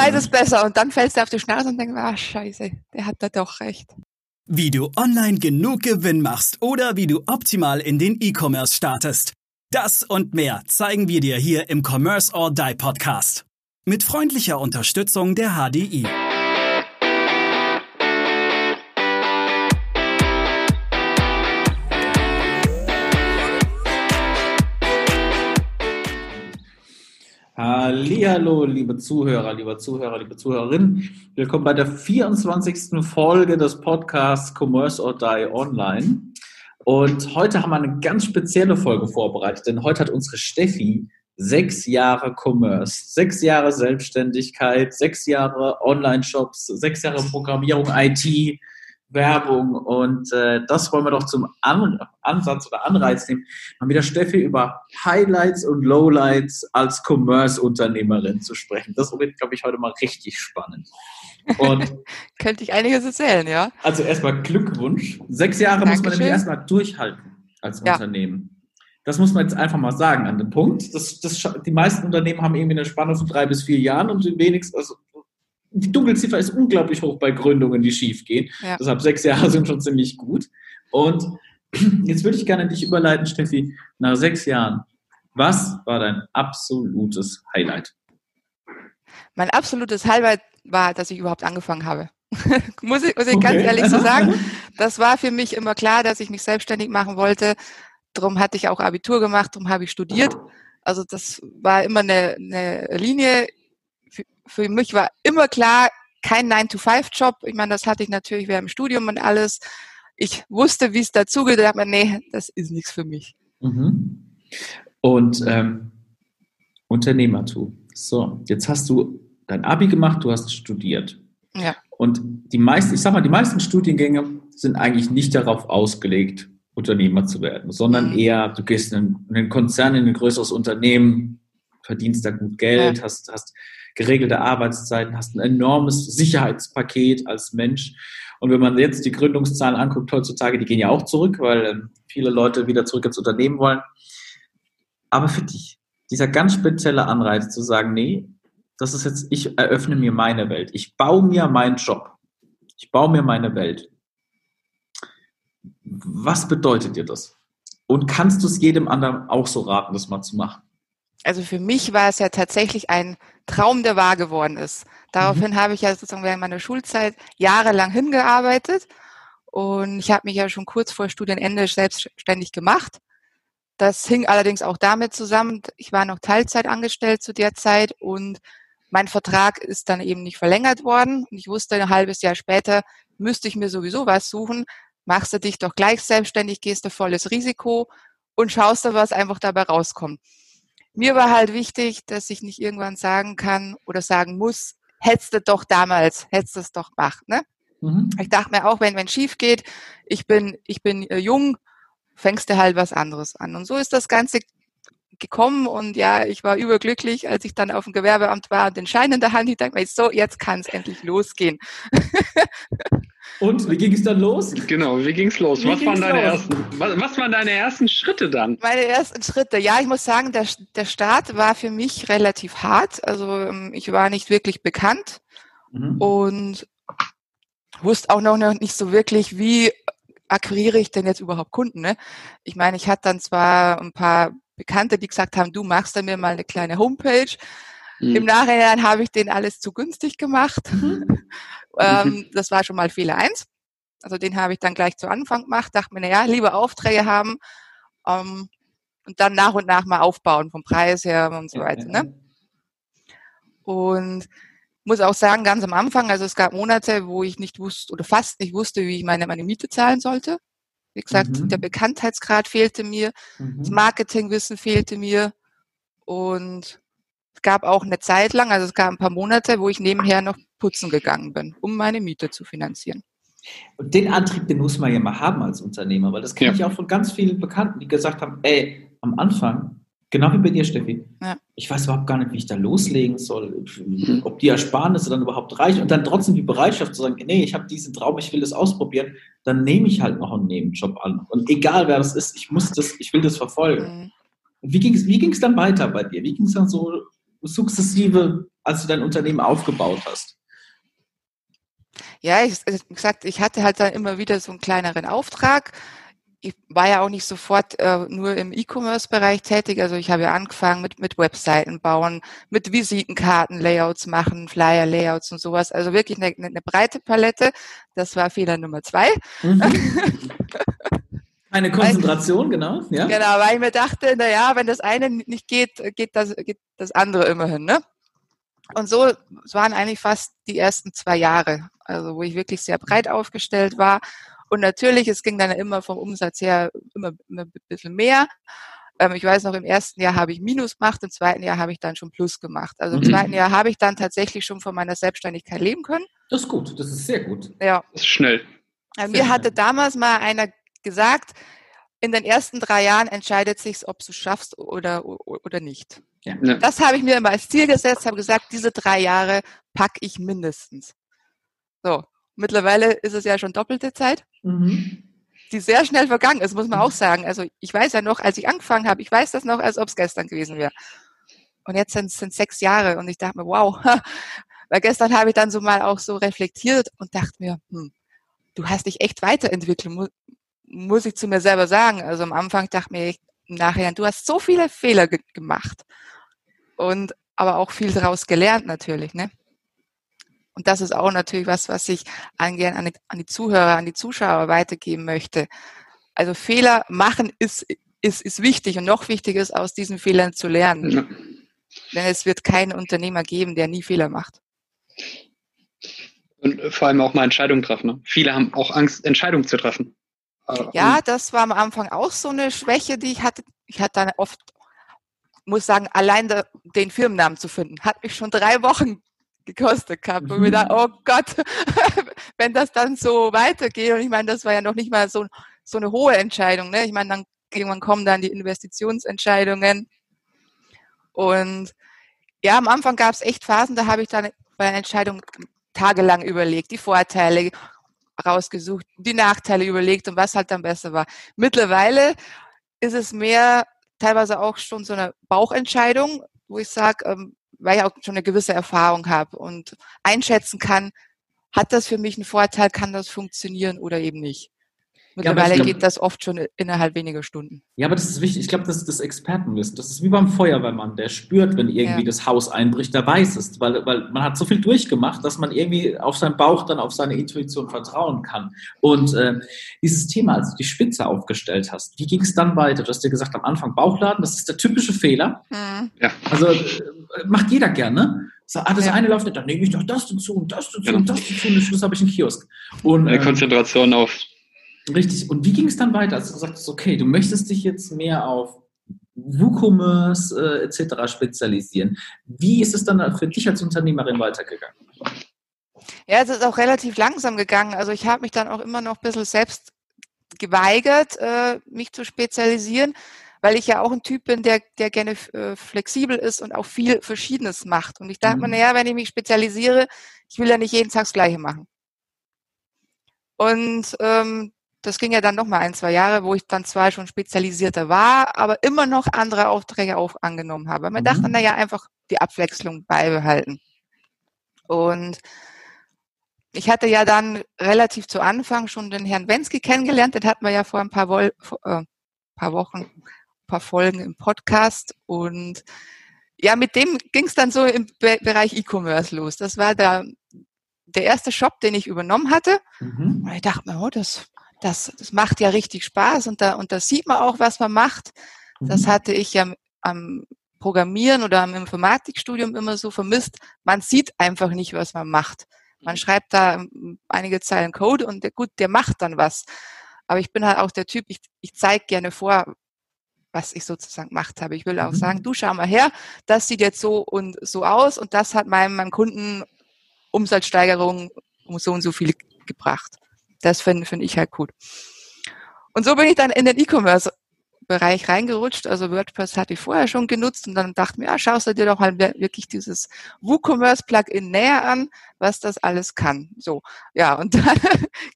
weiß es besser. Und dann fällst du auf die Schnauze und denkst, ah, scheiße, der hat da doch recht. Wie du online genug Gewinn machst oder wie du optimal in den E-Commerce startest. Das und mehr zeigen wir dir hier im Commerce or Die Podcast. Mit freundlicher Unterstützung der HDI. Hallo, liebe Zuhörer, liebe Zuhörer, liebe Zuhörerinnen. Willkommen bei der 24. Folge des Podcasts Commerce or Die Online. Und heute haben wir eine ganz spezielle Folge vorbereitet, denn heute hat unsere Steffi sechs Jahre Commerce, sechs Jahre Selbstständigkeit, sechs Jahre Online-Shops, sechs Jahre Programmierung, IT, Werbung und äh, das wollen wir doch zum An Ansatz oder Anreiz nehmen, mal mit der Steffi über Highlights und Lowlights als Commerce-Unternehmerin zu sprechen. Das wird, glaube ich, heute mal richtig spannend. Und Könnte ich einiges erzählen, ja. Also erstmal Glückwunsch. Sechs Jahre Dankeschön. muss man nämlich erstmal durchhalten als ja. Unternehmen. Das muss man jetzt einfach mal sagen an dem Punkt. Das, das, die meisten Unternehmen haben irgendwie eine Spanne von drei bis vier Jahren und wenigstens, also die Dunkelziffer ist unglaublich hoch bei Gründungen, die schief gehen. Ja. Deshalb sechs Jahre sind schon ziemlich gut. Und jetzt würde ich gerne dich überleiten, Steffi, nach sechs Jahren. Was war dein absolutes Highlight? Mein absolutes Highlight war, dass ich überhaupt angefangen habe. muss ich, muss ich okay. ganz ehrlich so sagen. Das war für mich immer klar, dass ich mich selbstständig machen wollte. Darum hatte ich auch Abitur gemacht, darum habe ich studiert. Also das war immer eine, eine Linie für mich war immer klar, kein 9-to-5-Job. Ich meine, das hatte ich natürlich während dem Studium und alles. Ich wusste, wie es dazugeht. Da dachte man, nee, das ist nichts für mich. Mhm. Und ähm, Unternehmertum. So, jetzt hast du dein Abi gemacht, du hast studiert. Ja. Und die meisten, ich sag mal, die meisten Studiengänge sind eigentlich nicht darauf ausgelegt, Unternehmer zu werden, sondern mhm. eher, du gehst in einen Konzern, in ein größeres Unternehmen, verdienst da gut Geld, ja. hast, hast geregelte Arbeitszeiten, hast ein enormes Sicherheitspaket als Mensch. Und wenn man jetzt die Gründungszahlen anguckt heutzutage, die gehen ja auch zurück, weil ähm, viele Leute wieder zurück ins Unternehmen wollen. Aber für dich, dieser ganz spezielle Anreiz zu sagen, nee, das ist jetzt, ich eröffne mir meine Welt. Ich baue mir meinen Job. Ich baue mir meine Welt. Was bedeutet dir das? Und kannst du es jedem anderen auch so raten, das mal zu machen? Also für mich war es ja tatsächlich ein Traum, der wahr geworden ist. Daraufhin mhm. habe ich ja sozusagen während meiner Schulzeit jahrelang hingearbeitet und ich habe mich ja schon kurz vor Studienende selbstständig gemacht. Das hing allerdings auch damit zusammen, ich war noch Teilzeit angestellt zu der Zeit und mein Vertrag ist dann eben nicht verlängert worden und ich wusste ein halbes Jahr später, müsste ich mir sowieso was suchen, machst du dich doch gleich selbstständig, gehst du volles Risiko und schaust du, was einfach dabei rauskommt. Mir war halt wichtig, dass ich nicht irgendwann sagen kann oder sagen muss, hättest du doch damals, hättest du es doch gemacht. Ne? Mhm. Ich dachte mir auch, wenn wenn schief geht, ich bin ich bin äh, jung, fängst du halt was anderes an. Und so ist das Ganze gekommen und ja, ich war überglücklich, als ich dann auf dem Gewerbeamt war und den Schein in der Hand. Ich dachte mir, so, jetzt kann es endlich losgehen. Und wie ging es dann los? Genau, wie ging es los? was, waren deine los? Ersten, was, was, waren deine ersten Schritte dann? Meine ersten Schritte, ja, ich muss sagen, der, der Start war für mich relativ hart. Also ähm, ich war nicht wirklich bekannt mhm. und wusste auch noch nicht so wirklich, wie akquiriere ich denn jetzt überhaupt Kunden. Ne? Ich meine, ich hatte dann zwar ein paar Bekannte, die gesagt haben, du machst da mir mal eine kleine Homepage. Mhm. Im Nachhinein habe ich denen alles zu günstig gemacht. Mhm. ähm, das war schon mal Fehler eins. Also den habe ich dann gleich zu Anfang gemacht, dachte mir, naja, lieber Aufträge haben ähm, und dann nach und nach mal aufbauen vom Preis her und so weiter. Ne? Und muss auch sagen, ganz am Anfang, also es gab Monate, wo ich nicht wusste oder fast nicht wusste, wie ich meine, meine Miete zahlen sollte. Wie gesagt, mhm. der Bekanntheitsgrad fehlte mir, mhm. das Marketingwissen fehlte mir und gab auch eine Zeit lang, also es gab ein paar Monate, wo ich nebenher noch putzen gegangen bin, um meine Miete zu finanzieren. Und den Antrieb, den muss man ja mal haben als Unternehmer, weil das kenne ja. ich auch von ganz vielen Bekannten, die gesagt haben, ey, am Anfang, genau wie bei dir, Steffi, ja. ich weiß überhaupt gar nicht, wie ich da loslegen soll, ob die Ersparnisse dann überhaupt reichen und dann trotzdem die Bereitschaft zu sagen, nee, ich habe diesen Traum, ich will das ausprobieren, dann nehme ich halt noch einen Nebenjob an. Und egal wer das ist, ich muss das, ich will das verfolgen. Mhm. Und wie ging es wie ging's dann weiter bei dir? Wie ging es dann so sukzessive, als du dein Unternehmen aufgebaut hast? Ja, ich, wie gesagt, ich hatte halt dann immer wieder so einen kleineren Auftrag. Ich war ja auch nicht sofort äh, nur im E-Commerce-Bereich tätig. Also ich habe ja angefangen mit, mit Webseiten bauen, mit Visitenkarten-Layouts machen, Flyer-Layouts und sowas. Also wirklich eine, eine breite Palette. Das war Fehler Nummer zwei. Mhm. Eine Konzentration, weil, genau. Ja. Genau, weil ich mir dachte, na ja, wenn das eine nicht geht, geht das, geht das andere immerhin, ne? Und so waren eigentlich fast die ersten zwei Jahre, also wo ich wirklich sehr breit aufgestellt war. Und natürlich, es ging dann immer vom Umsatz her immer, immer ein bisschen mehr. Ähm, ich weiß noch, im ersten Jahr habe ich Minus gemacht, im zweiten Jahr habe ich dann schon Plus gemacht. Also im mhm. zweiten Jahr habe ich dann tatsächlich schon von meiner Selbstständigkeit leben können. Das ist gut, das ist sehr gut. Ja. Das ist schnell. Mir hatte damals mal einer gesagt, in den ersten drei Jahren entscheidet sich, ob du schaffst oder, oder nicht. Ja. Das habe ich mir immer als Ziel gesetzt, habe gesagt, diese drei Jahre packe ich mindestens. So, mittlerweile ist es ja schon doppelte Zeit, mhm. die sehr schnell vergangen ist, muss man auch sagen. Also ich weiß ja noch, als ich angefangen habe, ich weiß das noch, als ob es gestern gewesen wäre. Und jetzt sind es sechs Jahre und ich dachte mir, wow, weil gestern habe ich dann so mal auch so reflektiert und dachte mir, hm, du hast dich echt weiterentwickelt, muss ich zu mir selber sagen. Also am Anfang dachte mir ich nachher, du hast so viele Fehler ge gemacht und aber auch viel daraus gelernt natürlich, ne? Und das ist auch natürlich was, was ich angehen an die, an die Zuhörer, an die Zuschauer weitergeben möchte. Also Fehler machen ist, ist, ist wichtig und noch wichtiger ist, aus diesen Fehlern zu lernen. Ja. Denn es wird keinen Unternehmer geben, der nie Fehler macht. Und vor allem auch mal Entscheidungen treffen. Ne? Viele haben auch Angst, Entscheidungen zu treffen. Ja, das war am Anfang auch so eine Schwäche, die ich hatte. Ich hatte dann oft, muss sagen, allein den Firmennamen zu finden, hat mich schon drei Wochen gekostet gehabt. Mhm. Und mir dachte, oh Gott, wenn das dann so weitergeht. Und ich meine, das war ja noch nicht mal so, so eine hohe Entscheidung. Ne? Ich meine, dann irgendwann kommen dann die Investitionsentscheidungen. Und ja, am Anfang gab es echt Phasen, da habe ich dann bei einer Entscheidung tagelang überlegt, die Vorteile rausgesucht, die Nachteile überlegt und was halt dann besser war. Mittlerweile ist es mehr teilweise auch schon so eine Bauchentscheidung, wo ich sage, ähm, weil ich auch schon eine gewisse Erfahrung habe und einschätzen kann, hat das für mich einen Vorteil, kann das funktionieren oder eben nicht. Mittlerweile ja, geht das oft schon innerhalb weniger Stunden. Ja, aber das ist wichtig. Ich glaube, das ist das Expertenwissen. Das ist wie beim Feuerwehrmann, der spürt, wenn irgendwie ja. das Haus einbricht, der weiß es, weil, weil man hat so viel durchgemacht, dass man irgendwie auf seinen Bauch dann auf seine Intuition vertrauen kann. Und äh, dieses Thema, als du die Spitze aufgestellt hast, wie ging es dann weiter? Du hast dir gesagt, am Anfang Bauchladen, das ist der typische Fehler. Mhm. Ja. Also äh, macht jeder gerne. So, ah, das ja. eine läuft nicht, dann nehme ich doch das dazu und das dazu genau. und das dazu und Schluss habe ich einen Kiosk. Und, äh, Konzentration auf Richtig. Und wie ging es dann weiter, als du gesagt hast, okay, du möchtest dich jetzt mehr auf WooCommerce äh, etc. spezialisieren. Wie ist es dann für dich als Unternehmerin weitergegangen? Ja, es ist auch relativ langsam gegangen. Also ich habe mich dann auch immer noch ein bisschen selbst geweigert, äh, mich zu spezialisieren, weil ich ja auch ein Typ bin, der, der gerne äh, flexibel ist und auch viel Verschiedenes macht. Und ich dachte mhm. mir, naja, wenn ich mich spezialisiere, ich will ja nicht jeden Tag das Gleiche machen. Und ähm, das ging ja dann noch mal ein, zwei Jahre, wo ich dann zwar schon spezialisierter war, aber immer noch andere Aufträge auch angenommen habe. Man mhm. dachte, naja, einfach die Abwechslung beibehalten. Und ich hatte ja dann relativ zu Anfang schon den Herrn Wensky kennengelernt. Den hatten wir ja vor ein paar, Vol äh, paar Wochen, ein paar Folgen im Podcast. Und ja, mit dem ging es dann so im Be Bereich E-Commerce los. Das war der, der erste Shop, den ich übernommen hatte. Mhm. Und ich dachte mir, oh, das das, das macht ja richtig Spaß und da, und da sieht man auch, was man macht. Das mhm. hatte ich ja am Programmieren oder am Informatikstudium immer so vermisst. Man sieht einfach nicht, was man macht. Man schreibt da einige Zeilen Code und der, gut, der macht dann was. Aber ich bin halt auch der Typ, ich, ich zeige gerne vor, was ich sozusagen gemacht habe. Ich will auch mhm. sagen, du schau mal her, das sieht jetzt so und so aus und das hat meinem, meinem Kunden Umsatzsteigerung um so und so viel gebracht. Das finde find ich halt gut. Und so bin ich dann in den E-Commerce Bereich reingerutscht. Also WordPress hatte ich vorher schon genutzt und dann dachte mir, ja, schaust du dir doch mal wirklich dieses WooCommerce Plugin näher an, was das alles kann. So, ja, und dann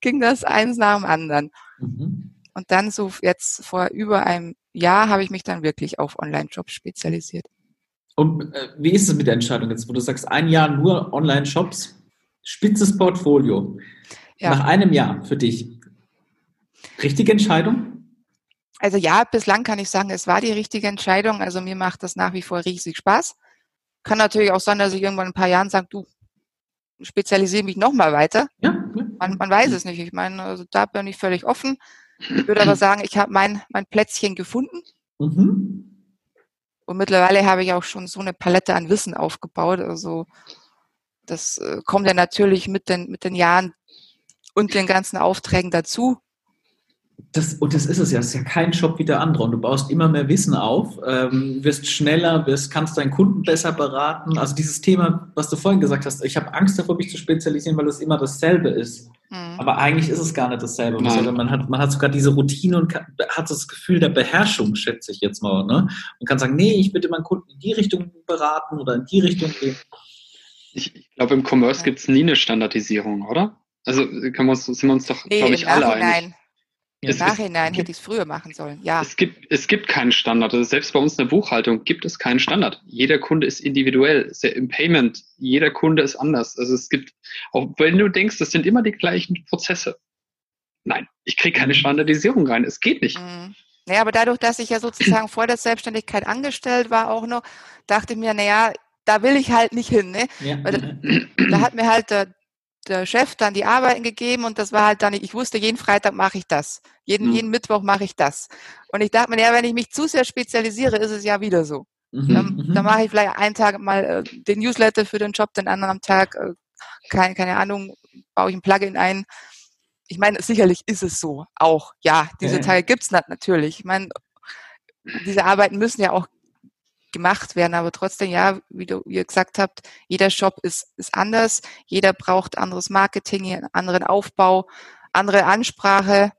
ging das eins nach dem anderen. Mhm. Und dann so jetzt vor über einem Jahr habe ich mich dann wirklich auf Online-Jobs spezialisiert. Und äh, wie ist es mit der Entscheidung jetzt, wo du sagst, ein Jahr nur Online-Shops, spitzes Portfolio, ja. nach einem Jahr für dich? Richtige Entscheidung? Also ja, bislang kann ich sagen, es war die richtige Entscheidung. Also mir macht das nach wie vor riesig Spaß. Kann natürlich auch sein, dass ich irgendwann in ein paar Jahren sage, du, spezialisiere mich nochmal weiter. Ja, ja. Man, man weiß es nicht. Ich meine, also da bin ich völlig offen. Ich würde aber sagen, ich habe mein, mein Plätzchen gefunden. Mhm. Und mittlerweile habe ich auch schon so eine Palette an Wissen aufgebaut. Also das äh, kommt ja natürlich mit den, mit den Jahren und den ganzen Aufträgen dazu. Das, und das ist es ja, es ist ja kein Shop wie der andere. Und du baust immer mehr Wissen auf, ähm, wirst schneller, wirst, kannst deinen Kunden besser beraten. Also dieses Thema, was du vorhin gesagt hast, ich habe Angst davor, mich zu spezialisieren, weil es immer dasselbe ist. Mhm. Aber eigentlich ist es gar nicht dasselbe. Sondern man hat, man hat sogar diese Routine und kann, hat das Gefühl der Beherrschung, schätze ich jetzt mal. Ne? Und kann sagen, nee, ich würde meinen Kunden in die Richtung beraten oder in die Richtung gehen. Ich, ich glaube, im Commerce gibt es nie eine Standardisierung, oder? Also kann man, sind wir uns doch, nee, glaube ich, alle einig. Im es, Nachhinein es, hätte ich es früher machen sollen, ja. Es gibt, es gibt keinen Standard. Also selbst bei uns in der Buchhaltung gibt es keinen Standard. Jeder Kunde ist individuell. Im Payment, jeder Kunde ist anders. Also es gibt, auch wenn du denkst, das sind immer die gleichen Prozesse. Nein, ich kriege keine mhm. Standardisierung rein. Es geht nicht. Mhm. Naja, aber dadurch, dass ich ja sozusagen vor der Selbstständigkeit angestellt war auch noch, dachte ich mir, naja, da will ich halt nicht hin. Ne? Ja. Weil da, da hat mir halt der, der Chef dann die Arbeiten gegeben und das war halt dann, ich wusste, jeden Freitag mache ich das. Jeden, mhm. jeden Mittwoch mache ich das. Und ich dachte mir, ja, wenn ich mich zu sehr spezialisiere, ist es ja wieder so. Mhm. Dann, mhm. dann mache ich vielleicht einen Tag mal äh, den Newsletter für den Job, den anderen Tag, äh, keine, keine Ahnung, baue ich ein Plugin ein. Ich meine, sicherlich ist es so auch. Ja, diese ja. Tage gibt's natürlich. Ich meine, diese Arbeiten müssen ja auch gemacht werden. Aber trotzdem, ja, wie du wie ihr gesagt habt, jeder Shop ist, ist anders. Jeder braucht anderes Marketing, einen anderen Aufbau, andere Ansprache.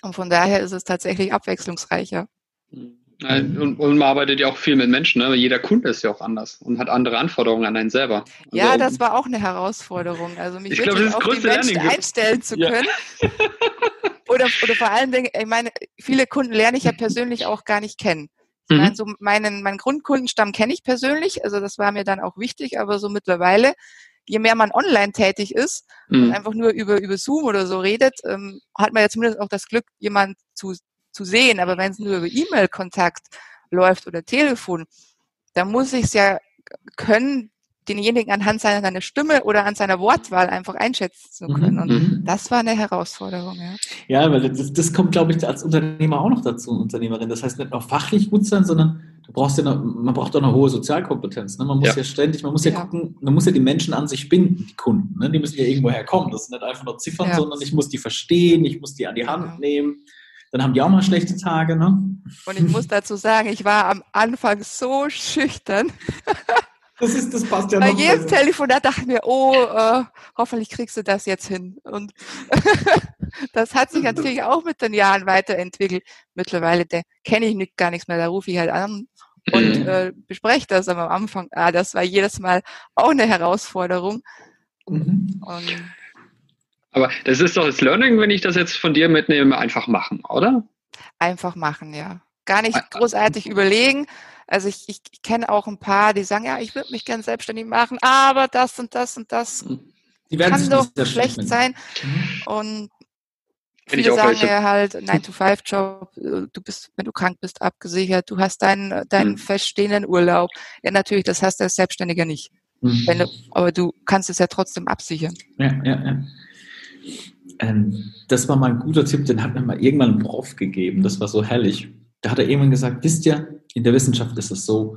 Und von daher ist es tatsächlich abwechslungsreicher. Und, und, man arbeitet ja auch viel mit Menschen. Ne? Jeder Kunde ist ja auch anders und hat andere Anforderungen an einen selber. Also ja, das war auch eine Herausforderung. Also mich wirklich glaub, auf die Menschen Learning einstellen zu können. Ja. oder, oder vor allen Dingen, ich meine, viele Kunden lerne ich ja persönlich auch gar nicht kennen. Mhm. so meinen, meinen Grundkundenstamm kenne ich persönlich, also das war mir dann auch wichtig, aber so mittlerweile, je mehr man online tätig ist mhm. und einfach nur über, über Zoom oder so redet, ähm, hat man ja zumindest auch das Glück, jemanden zu, zu sehen. Aber wenn es nur über E-Mail-Kontakt läuft oder Telefon, dann muss ich es ja können, denjenigen anhand seiner, seiner Stimme oder an seiner Wortwahl einfach einschätzen zu mhm, können. Und mhm. das war eine Herausforderung, ja. Ja, weil das, das kommt, glaube ich, als Unternehmer auch noch dazu, Unternehmerin. Das heißt nicht nur fachlich gut sein, sondern du brauchst ja noch, man braucht auch eine hohe Sozialkompetenz. Ne? Man muss ja. ja. ständig, man muss ja, ja, gucken, man muss ja die Menschen an sich binden, die Kunden. Ne? Die müssen ja irgendwo herkommen. Das sind nicht einfach nur Ziffern, ja. sondern ich muss die verstehen, ich muss die an die Hand nehmen. Dann haben die auch mal schlechte Tage, ne? Und ich muss dazu sagen, ich war am Anfang so schüchtern. Das, ist, das passt ja Bei noch. Bei jedem Telefonat dachte ich mir, oh, äh, hoffentlich kriegst du das jetzt hin. Und das hat sich natürlich auch mit den Jahren weiterentwickelt. Mittlerweile kenne ich nicht, gar nichts mehr, da rufe ich halt an und mhm. äh, bespreche das. Aber am Anfang, ah, das war jedes Mal auch eine Herausforderung. Mhm. aber das ist doch das Learning, wenn ich das jetzt von dir mitnehme, einfach machen, oder? Einfach machen, ja. Gar nicht großartig überlegen, also ich, ich, ich kenne auch ein paar, die sagen, ja, ich würde mich gern selbstständig machen, aber das und das und das kann doch schlecht sein. Mhm. Und viele sagen ja halt, 9-to-5-Job, äh, du bist, wenn du krank bist, abgesichert, du hast deinen, deinen mhm. feststehenden Urlaub. Ja, natürlich, das hast du als Selbstständiger nicht. Mhm. Du, aber du kannst es ja trotzdem absichern. Ja, ja, ja. Ähm, das war mal ein guter Tipp, den hat mir mal irgendwann ein Prof gegeben. Das war so herrlich. Da hat er irgendwann gesagt, wisst ihr, in der Wissenschaft ist es so,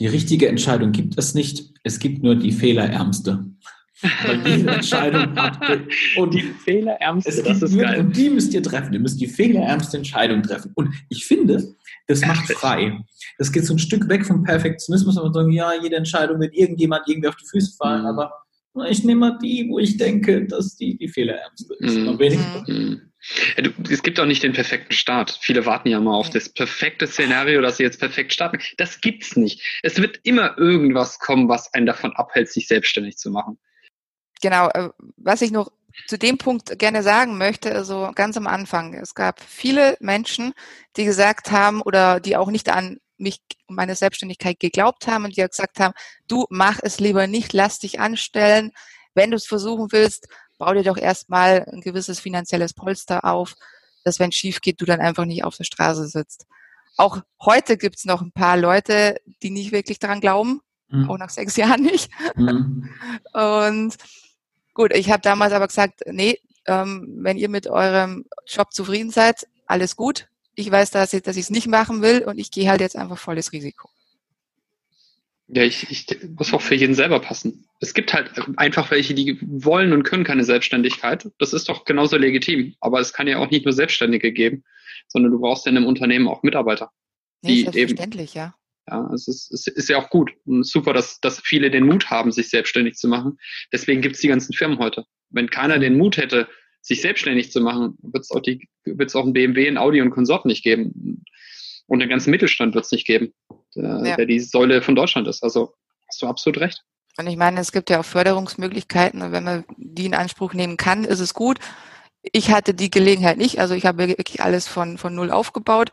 die richtige Entscheidung gibt es nicht, es gibt nur die fehlerärmste. Weil diese Entscheidung hat und die fehlerärmste, das ist nur, geil. Und die müsst ihr treffen. Ihr müsst die fehlerärmste Entscheidung treffen. Und ich finde, das macht frei. Das geht so ein Stück weg vom Perfektionismus, aber sagen, ja, jede Entscheidung wird irgendjemand irgendwie auf die Füße fallen, mhm. aber ich nehme mal die, wo ich denke, dass die die fehlerärmste ist. Mhm. Es gibt auch nicht den perfekten Start. Viele warten ja mal auf das perfekte Szenario, dass sie jetzt perfekt starten. Das gibt's nicht. Es wird immer irgendwas kommen, was einen davon abhält, sich selbstständig zu machen. Genau. Äh, was ich noch zu dem Punkt gerne sagen möchte, also ganz am Anfang. Es gab viele Menschen, die gesagt haben oder die auch nicht an mich meine Selbstständigkeit geglaubt haben und die gesagt haben, du mach es lieber nicht, lass dich anstellen. Wenn du es versuchen willst, bau dir doch erstmal ein gewisses finanzielles Polster auf, dass wenn es schief geht, du dann einfach nicht auf der Straße sitzt. Auch heute gibt es noch ein paar Leute, die nicht wirklich daran glauben, mhm. auch nach sechs Jahren nicht. Mhm. Und gut, ich habe damals aber gesagt, nee, ähm, wenn ihr mit eurem Job zufrieden seid, alles gut. Ich weiß, dass ich es nicht machen will und ich gehe halt jetzt einfach volles Risiko. Ja, ich, ich muss auch für jeden selber passen. Es gibt halt einfach welche, die wollen und können keine Selbstständigkeit. Das ist doch genauso legitim. Aber es kann ja auch nicht nur Selbstständige geben, sondern du brauchst ja in einem Unternehmen auch Mitarbeiter. Nee, selbstverständlich, eben, ja. Ja, es ist, es ist ja auch gut und super, dass, dass viele den Mut haben, sich selbstständig zu machen. Deswegen gibt es die ganzen Firmen heute. Wenn keiner den Mut hätte, sich selbstständig zu machen, wird es auch, die, wird's auch ein BMW, ein Audi und Konsort nicht geben. Und den ganzen Mittelstand wird es nicht geben, der, ja. der die Säule von Deutschland ist. Also hast du absolut recht. Und ich meine, es gibt ja auch Förderungsmöglichkeiten und wenn man die in Anspruch nehmen kann, ist es gut. Ich hatte die Gelegenheit nicht, also ich habe wirklich alles von, von null aufgebaut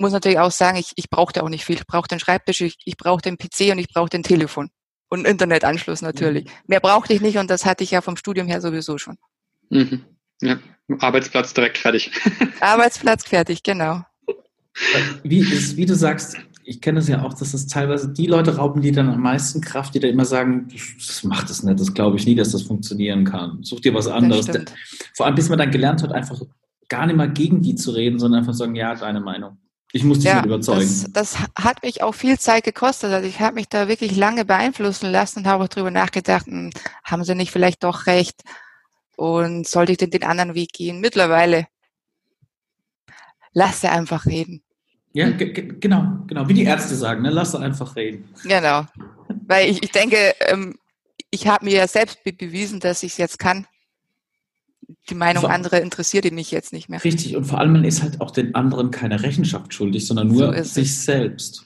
muss natürlich auch sagen, ich, ich brauchte auch nicht viel. Ich brauche den Schreibtisch, ich, ich brauche den PC und ich brauche den Telefon. Und Internetanschluss natürlich. Mhm. Mehr brauchte ich nicht und das hatte ich ja vom Studium her sowieso schon. Mhm. Ja. Arbeitsplatz direkt fertig. Arbeitsplatz fertig, genau. Wie, ist, wie du sagst, ich kenne das ja auch, dass das teilweise die Leute rauben, die dann am meisten Kraft, die dann immer sagen, das macht es nicht, das glaube ich nie, dass das funktionieren kann. Such dir was anderes. Vor allem, bis man dann gelernt hat, einfach gar nicht mal gegen die zu reden, sondern einfach sagen, ja, deine Meinung. Ich muss dich ja, überzeugen. Das, das, hat mich auch viel Zeit gekostet. Also ich habe mich da wirklich lange beeinflussen lassen und habe auch darüber nachgedacht, hm, haben sie nicht vielleicht doch recht und sollte ich denn den anderen Weg gehen? Mittlerweile lass sie einfach reden. Ja, genau, genau. Wie die Ärzte sagen, ne? lass sie einfach reden. Genau. Weil ich, ich denke, ähm, ich habe mir ja selbst bewiesen, dass ich es jetzt kann die Meinung vor, anderer interessiert ihn nicht jetzt nicht mehr. Richtig, und vor allem man ist halt auch den anderen keine Rechenschaft schuldig, sondern nur so sich es. selbst.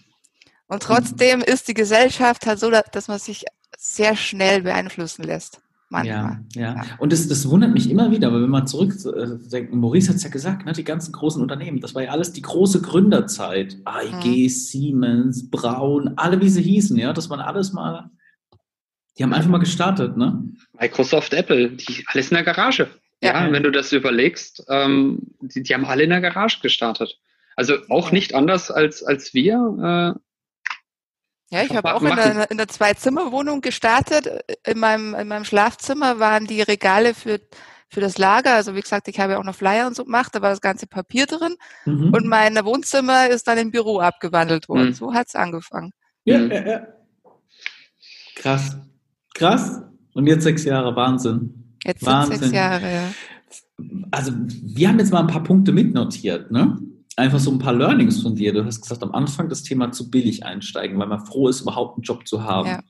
Und trotzdem und, ist die Gesellschaft halt so, dass man sich sehr schnell beeinflussen lässt. Manchmal. Ja, ja. ja. Und das, das wundert mich immer wieder, weil wenn man zurückdenkt, Maurice hat es ja gesagt, ne, die ganzen großen Unternehmen, das war ja alles die große Gründerzeit. AIG, mhm. Siemens, Braun, alle wie sie hießen, ja, das waren alles mal, die haben einfach mal gestartet, ne? Microsoft, Apple, die alles in der Garage. Ja, wenn du das überlegst, ähm, die, die, haben alle in der Garage gestartet. Also auch nicht anders als, als wir. Äh, ja, ich habe auch in einer, in einer Zwei-Zimmer-Wohnung gestartet. In meinem, in meinem Schlafzimmer waren die Regale für, für das Lager. Also wie gesagt, ich habe ja auch noch Flyer und so gemacht, da war das ganze Papier drin. Mhm. Und mein Wohnzimmer ist dann im Büro abgewandelt worden. Mhm. So hat es angefangen. Ja, mhm. ja, ja. Krass. Krass. Und jetzt sechs Jahre, Wahnsinn. Jetzt sind sechs Jahre, ja. Also wir haben jetzt mal ein paar Punkte mitnotiert, ne? Einfach so ein paar Learnings von dir. Du hast gesagt, am Anfang das Thema zu billig einsteigen, weil man froh ist, überhaupt einen Job zu haben. Ja.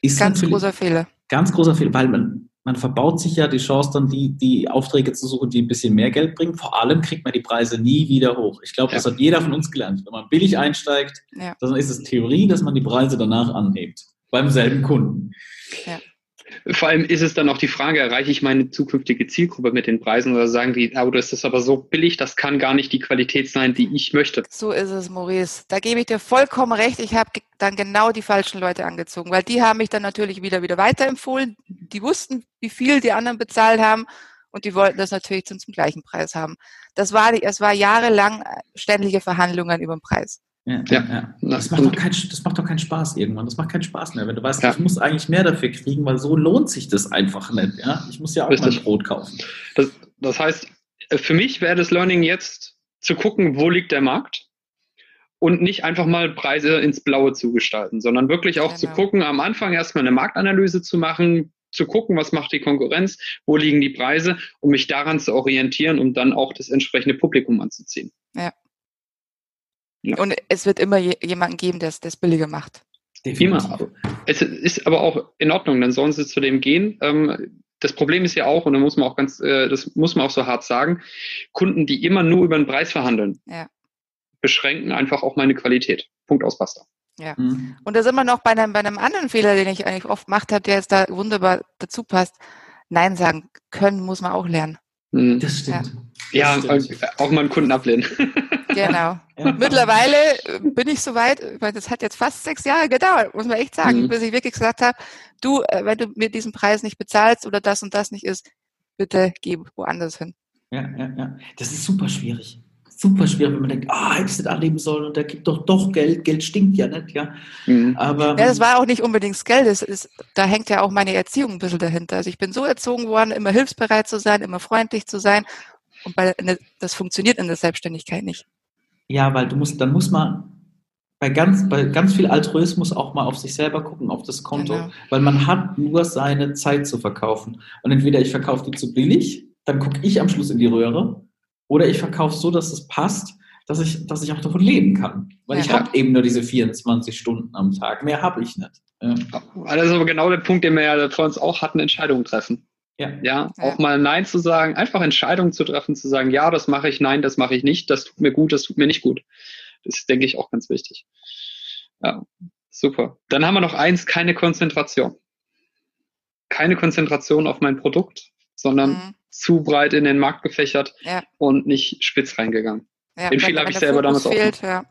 Ist ganz großer Fehler. Ganz großer Fehler, weil man, man verbaut sich ja die Chance, dann die, die Aufträge zu suchen, die ein bisschen mehr Geld bringen. Vor allem kriegt man die Preise nie wieder hoch. Ich glaube, ja. das hat jeder von uns gelernt. Wenn man billig einsteigt, ja. dann ist es Theorie, dass man die Preise danach anhebt. Beim selben Kunden. Ja. Vor allem ist es dann auch die Frage, erreiche ich meine zukünftige Zielgruppe mit den Preisen oder sagen die, oh, das ist aber so billig, das kann gar nicht die Qualität sein, die ich möchte. So ist es, Maurice. Da gebe ich dir vollkommen recht. Ich habe dann genau die falschen Leute angezogen, weil die haben mich dann natürlich wieder wieder weiterempfohlen. Die wussten, wie viel die anderen bezahlt haben und die wollten das natürlich zum, zum gleichen Preis haben. Das war, es war jahrelang ständige Verhandlungen über den Preis. Ja, ja. ja. Das, macht doch kein, das macht doch keinen Spaß irgendwann. Das macht keinen Spaß mehr, wenn du weißt, ja. ich muss eigentlich mehr dafür kriegen, weil so lohnt sich das einfach nicht. Ja? Ich muss ja auch Richtig. mein Brot kaufen. Das, das heißt, für mich wäre das Learning jetzt zu gucken, wo liegt der Markt und nicht einfach mal Preise ins Blaue zu gestalten, sondern wirklich auch genau. zu gucken, am Anfang erstmal eine Marktanalyse zu machen, zu gucken, was macht die Konkurrenz, wo liegen die Preise, um mich daran zu orientieren, um dann auch das entsprechende Publikum anzuziehen. Ja. Ja. Und es wird immer jemanden geben, der es billiger macht. Immer. Es ist aber auch in Ordnung, dann sollen sie zu dem gehen. Ähm, das Problem ist ja auch, und da muss man auch ganz, äh, das muss man auch so hart sagen, Kunden, die immer nur über den Preis verhandeln, ja. beschränken einfach auch meine Qualität. Punkt aus Basta. Ja. Mhm. Und da sind wir noch bei einem, bei einem anderen Fehler, den ich eigentlich oft gemacht habe, der jetzt da wunderbar dazu passt. Nein sagen können muss man auch lernen. Mhm. Das stimmt. Ja. Ja, auch mal einen Kunden ablehnen. Genau. Ja. Mittlerweile äh, bin ich soweit, weil das hat jetzt fast sechs Jahre gedauert, muss man echt sagen, mhm. bis ich wirklich gesagt habe, du, äh, wenn du mir diesen Preis nicht bezahlst oder das und das nicht ist, bitte geh woanders hin. Ja, ja, ja. Das ist super schwierig. Super schwierig, wenn man denkt, ah, oh, hättest du das annehmen sollen und der gibt doch doch Geld. Geld stinkt ja nicht, ja. Mhm. Aber. Ja, das war auch nicht unbedingt das Geld. Das ist, da hängt ja auch meine Erziehung ein bisschen dahinter. Also ich bin so erzogen worden, immer hilfsbereit zu sein, immer freundlich zu sein. Und bei, das funktioniert in der Selbstständigkeit nicht. Ja, weil du musst, dann muss man bei ganz, bei ganz viel Altruismus auch mal auf sich selber gucken, auf das Konto, genau. weil man hat nur seine Zeit zu verkaufen. Und entweder ich verkaufe die zu billig, dann gucke ich am Schluss in die Röhre, oder ich verkaufe so, dass es passt, dass ich, dass ich auch davon leben kann. Weil ja. ich habe eben nur diese 24 Stunden am Tag. Mehr habe ich nicht. Ja. Das ist aber genau der Punkt, den wir ja vor uns auch hatten, Entscheidungen treffen. Ja. ja. auch mal Nein zu sagen, einfach Entscheidungen zu treffen, zu sagen, ja, das mache ich, nein, das mache ich nicht, das tut mir gut, das tut mir nicht gut. Das ist, denke ich, auch ganz wichtig. Ja, super. Dann haben wir noch eins, keine Konzentration. Keine Konzentration auf mein Produkt, sondern mhm. zu breit in den Markt gefächert ja. und nicht spitz reingegangen. Ja, den Fehler habe ich selber damals fehlt, auch. Ja.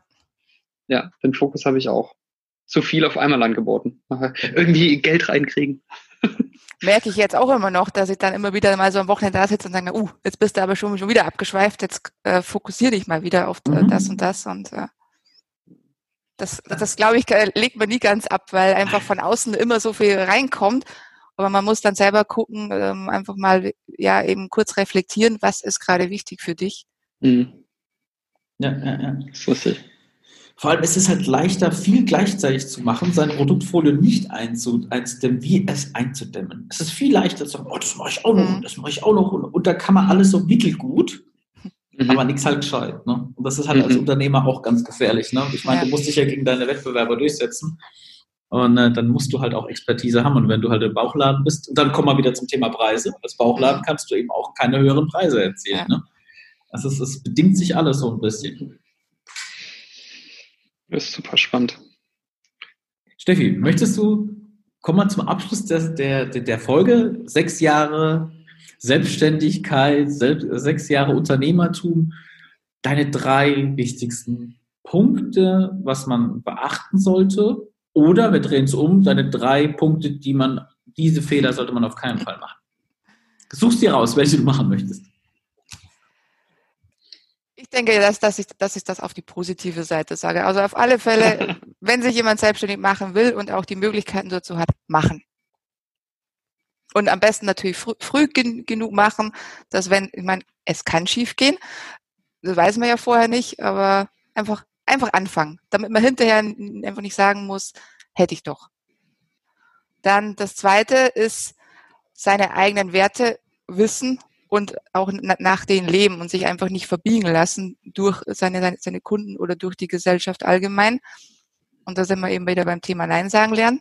ja, den Fokus habe ich auch. Zu viel auf einmal angeboten. Irgendwie Geld reinkriegen merke ich jetzt auch immer noch, dass ich dann immer wieder mal so am Wochenende da sitze und sage, uh, jetzt bist du aber schon, schon wieder abgeschweift, jetzt äh, fokussiere dich mal wieder auf äh, mhm. das und das und äh, das, das, das glaube ich, legt man nie ganz ab, weil einfach von außen immer so viel reinkommt. Aber man muss dann selber gucken, ähm, einfach mal ja eben kurz reflektieren, was ist gerade wichtig für dich. Mhm. Ja, ja, ja. Das wusste ich. Vor allem ist es halt leichter, viel gleichzeitig zu machen, sein Produktfolio nicht einzudämmen, wie es einzudämmen. Es ist viel leichter zu sagen, oh, das mache ich auch noch mhm. das mache ich auch noch und, da kann man alles so mittelgut, mhm. aber nichts halt gescheit. Ne? Und das ist halt mhm. als Unternehmer auch ganz gefährlich. Ne? Ich meine, ja. du musst dich ja gegen deine Wettbewerber durchsetzen. Und äh, dann musst du halt auch Expertise haben. Und wenn du halt im Bauchladen bist, und dann kommen wir wieder zum Thema Preise. Als Bauchladen mhm. kannst du eben auch keine höheren Preise erzielen. Ja. Ne? Also es, es bedingt sich alles so ein bisschen. Das ist super spannend. Steffi, möchtest du, komm mal zum Abschluss der, der, der Folge, sechs Jahre Selbstständigkeit, sechs Jahre Unternehmertum, deine drei wichtigsten Punkte, was man beachten sollte, oder wir drehen es um, deine drei Punkte, die man, diese Fehler sollte man auf keinen Fall machen. Suchst dir raus, welche du machen möchtest. Ich denke, dass, dass, ich, dass ich das auf die positive Seite sage. Also auf alle Fälle, wenn sich jemand selbstständig machen will und auch die Möglichkeiten dazu hat, machen. Und am besten natürlich früh, früh gen, genug machen, dass wenn, ich meine, es kann schief gehen, das weiß man ja vorher nicht, aber einfach, einfach anfangen, damit man hinterher einfach nicht sagen muss, hätte ich doch. Dann das zweite ist, seine eigenen Werte wissen und auch nach denen leben und sich einfach nicht verbiegen lassen durch seine, seine, Kunden oder durch die Gesellschaft allgemein. Und da sind wir eben wieder beim Thema Nein sagen lernen.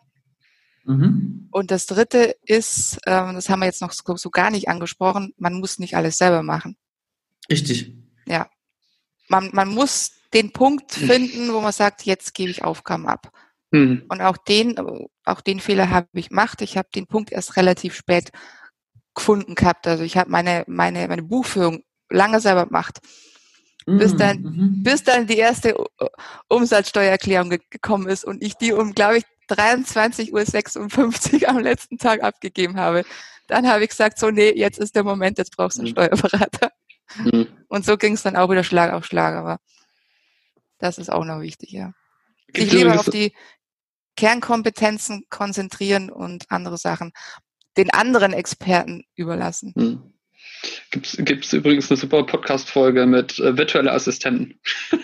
Mhm. Und das dritte ist, ähm, das haben wir jetzt noch so, so gar nicht angesprochen, man muss nicht alles selber machen. Richtig. Ja. Man, man muss den Punkt finden, wo man sagt, jetzt gebe ich Aufgaben ab. Mhm. Und auch den, auch den Fehler habe ich gemacht. Ich habe den Punkt erst relativ spät gefunden gehabt. Also ich habe meine, meine, meine Buchführung lange selber gemacht. Bis mm, dann, mhm. bis dann die erste Umsatzsteuererklärung gekommen ist und ich die um, glaube ich, 23.56 Uhr am letzten Tag abgegeben habe. Dann habe ich gesagt, so, nee, jetzt ist der Moment, jetzt brauchst du einen mhm. Steuerberater. Mhm. Und so ging es dann auch wieder Schlag auf Schlag, aber das ist auch noch wichtig, ja. Sich lieber auf die Kernkompetenzen konzentrieren und andere Sachen den anderen Experten überlassen. Hm. Gibt es übrigens eine super Podcast-Folge mit äh, virtuelle Assistenten.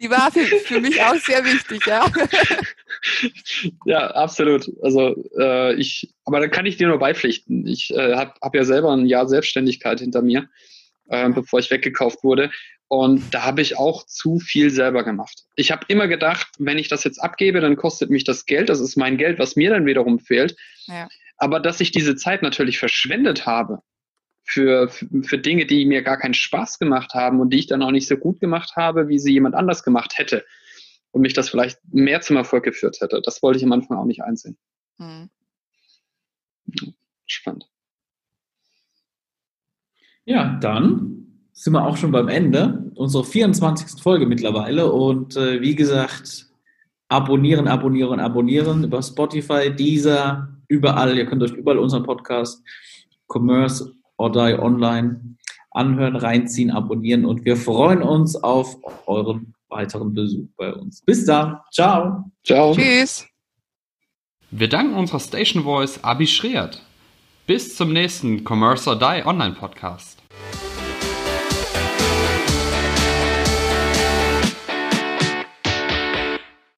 Die war für, für, mich auch sehr wichtig, ja. ja, absolut. Also äh, ich, aber da kann ich dir nur beipflichten. Ich äh, habe hab ja selber ein Jahr Selbstständigkeit hinter mir, äh, bevor ich weggekauft wurde. Und da habe ich auch zu viel selber gemacht. Ich habe immer gedacht, wenn ich das jetzt abgebe, dann kostet mich das Geld. Das ist mein Geld, was mir dann wiederum fehlt. Ja. Aber dass ich diese Zeit natürlich verschwendet habe für, für Dinge, die mir gar keinen Spaß gemacht haben und die ich dann auch nicht so gut gemacht habe, wie sie jemand anders gemacht hätte und mich das vielleicht mehr zum Erfolg geführt hätte, das wollte ich am Anfang auch nicht einsehen. Mhm. Spannend. Ja, dann sind wir auch schon beim Ende unserer 24. Folge mittlerweile. Und äh, wie gesagt, abonnieren, abonnieren, abonnieren über Spotify, Deezer, überall. Ihr könnt euch überall unseren Podcast Commerce or Die Online anhören, reinziehen, abonnieren und wir freuen uns auf euren weiteren Besuch bei uns. Bis dann. Ciao. Ciao. Tschüss. Wir danken unserer Station Voice Abi Schreert. Bis zum nächsten Commerce or Die Online Podcast.